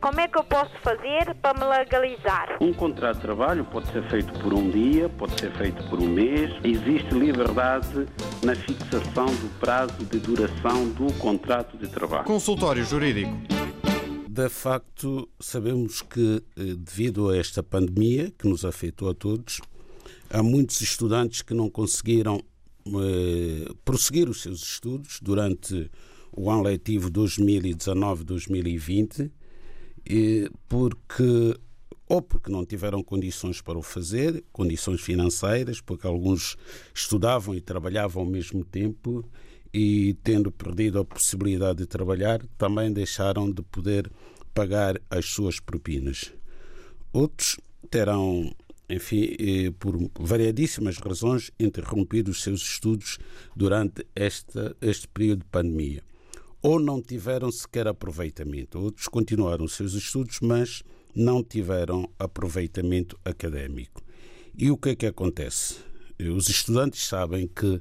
Como é que eu posso fazer para me legalizar? Um contrato de trabalho pode ser feito por um dia, pode ser feito por um mês. Existe liberdade na fixação do prazo de duração do contrato de trabalho. Consultório Jurídico. De facto, sabemos que, eh, devido a esta pandemia que nos afetou a todos, há muitos estudantes que não conseguiram eh, prosseguir os seus estudos durante o ano letivo 2019-2020, porque ou porque não tiveram condições para o fazer, condições financeiras, porque alguns estudavam e trabalhavam ao mesmo tempo e, tendo perdido a possibilidade de trabalhar, também deixaram de poder pagar as suas propinas. Outros terão, enfim, eh, por variadíssimas razões, interrompido os seus estudos durante esta, este período de pandemia. Ou não tiveram sequer aproveitamento. Outros continuaram seus estudos, mas não tiveram aproveitamento académico. E o que é que acontece? Os estudantes sabem que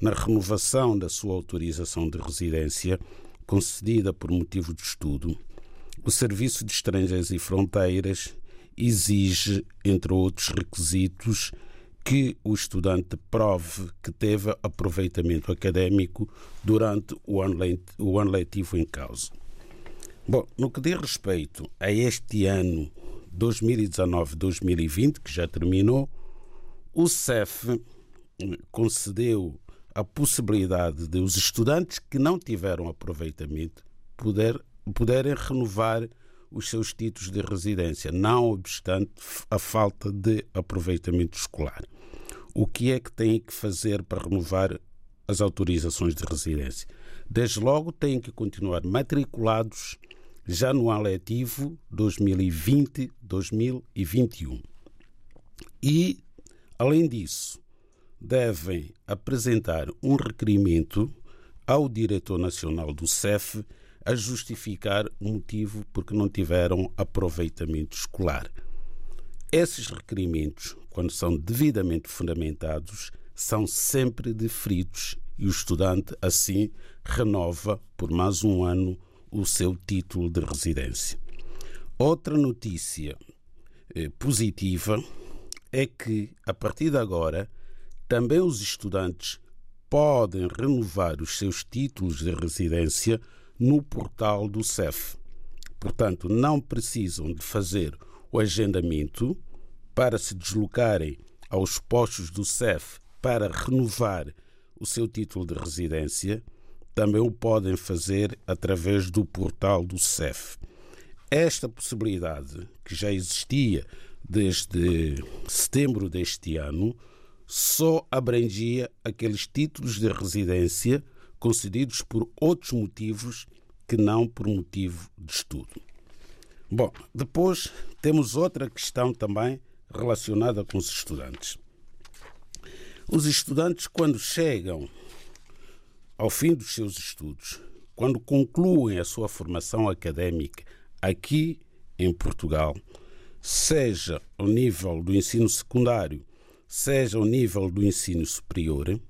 na renovação da sua autorização de residência, concedida por motivo de estudo, o Serviço de Estrangeiros e Fronteiras exige, entre outros requisitos, que o estudante prove que teve aproveitamento académico durante o ano letivo em causa. Bom, no que diz respeito a este ano 2019-2020, que já terminou, o CEF concedeu a possibilidade de os estudantes que não tiveram aproveitamento poder, poderem renovar os seus títulos de residência, não obstante a falta de aproveitamento escolar. O que é que têm que fazer para renovar as autorizações de residência? Desde logo, têm que continuar matriculados já no ano letivo 2020-2021. E, além disso, devem apresentar um requerimento ao diretor nacional do CEF a justificar o motivo porque não tiveram aproveitamento escolar. Esses requerimentos, quando são devidamente fundamentados, são sempre deferidos e o estudante, assim, renova por mais um ano o seu título de residência. Outra notícia eh, positiva é que, a partir de agora, também os estudantes podem renovar os seus títulos de residência no portal do CEF. Portanto, não precisam de fazer o agendamento para se deslocarem aos postos do CEF para renovar o seu título de residência, também o podem fazer através do portal do CEF. Esta possibilidade, que já existia desde setembro deste ano, só abrangia aqueles títulos de residência concedidos por outros motivos que não por motivo de estudo. Bom, depois temos outra questão também relacionada com os estudantes. Os estudantes, quando chegam ao fim dos seus estudos, quando concluem a sua formação académica aqui em Portugal, seja ao nível do ensino secundário seja ao nível do ensino superior,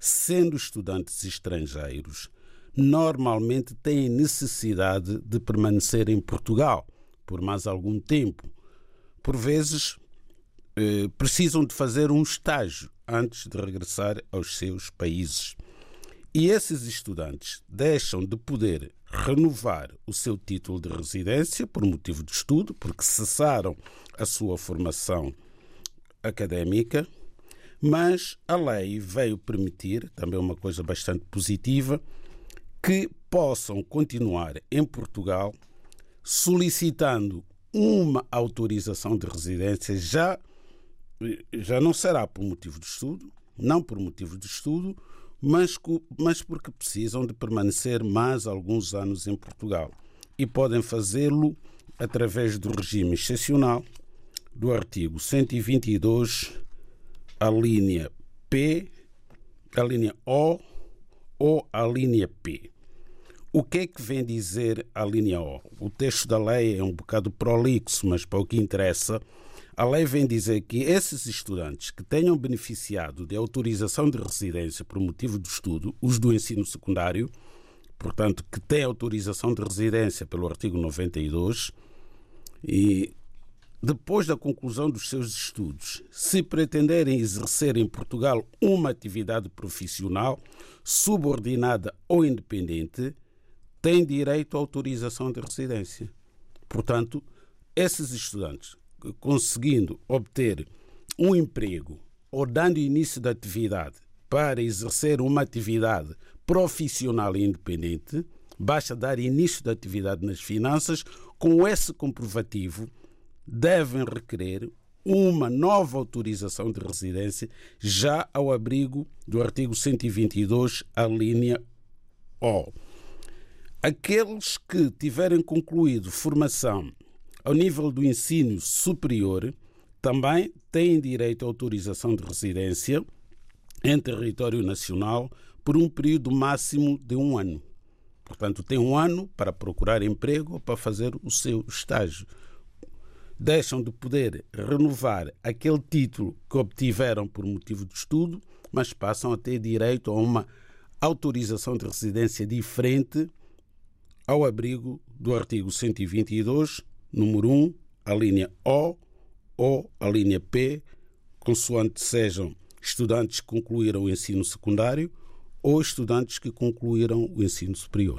sendo estudantes estrangeiros, normalmente têm necessidade de permanecer em Portugal por mais algum tempo. Por vezes, eh, precisam de fazer um estágio antes de regressar aos seus países. E esses estudantes deixam de poder renovar o seu título de residência por motivo de estudo, porque cessaram a sua formação académica, mas a lei veio permitir, também uma coisa bastante positiva, que possam continuar em Portugal solicitando uma autorização de residência já já não será por motivo de estudo, não por motivo de estudo, mas, mas porque precisam de permanecer mais alguns anos em Portugal. E podem fazê-lo através do regime excepcional do artigo 122, a linha P, a linha O ou a linha P. O que é que vem dizer a linha O? O texto da lei é um bocado prolixo, mas para o que interessa, a lei vem dizer que esses estudantes que tenham beneficiado de autorização de residência por motivo de estudo, os do ensino secundário, portanto, que têm autorização de residência pelo artigo 92, E depois da conclusão dos seus estudos, se pretenderem exercer em Portugal uma atividade profissional subordinada ou independente, têm direito à autorização de residência. Portanto, esses estudantes, conseguindo obter um emprego ou dando início da atividade para exercer uma atividade profissional e independente, basta dar início da atividade nas finanças com esse comprovativo devem requerer uma nova autorização de residência já ao abrigo do artigo 122, a linha O. Aqueles que tiverem concluído formação ao nível do ensino superior também têm direito à autorização de residência em território nacional por um período máximo de um ano. Portanto, tem um ano para procurar emprego ou para fazer o seu estágio deixam de poder renovar aquele título que obtiveram por motivo de estudo, mas passam a ter direito a uma autorização de residência diferente ao abrigo do artigo 122, número 1, a linha O ou a linha P, consoante sejam estudantes que concluíram o ensino secundário ou estudantes que concluíram o ensino superior.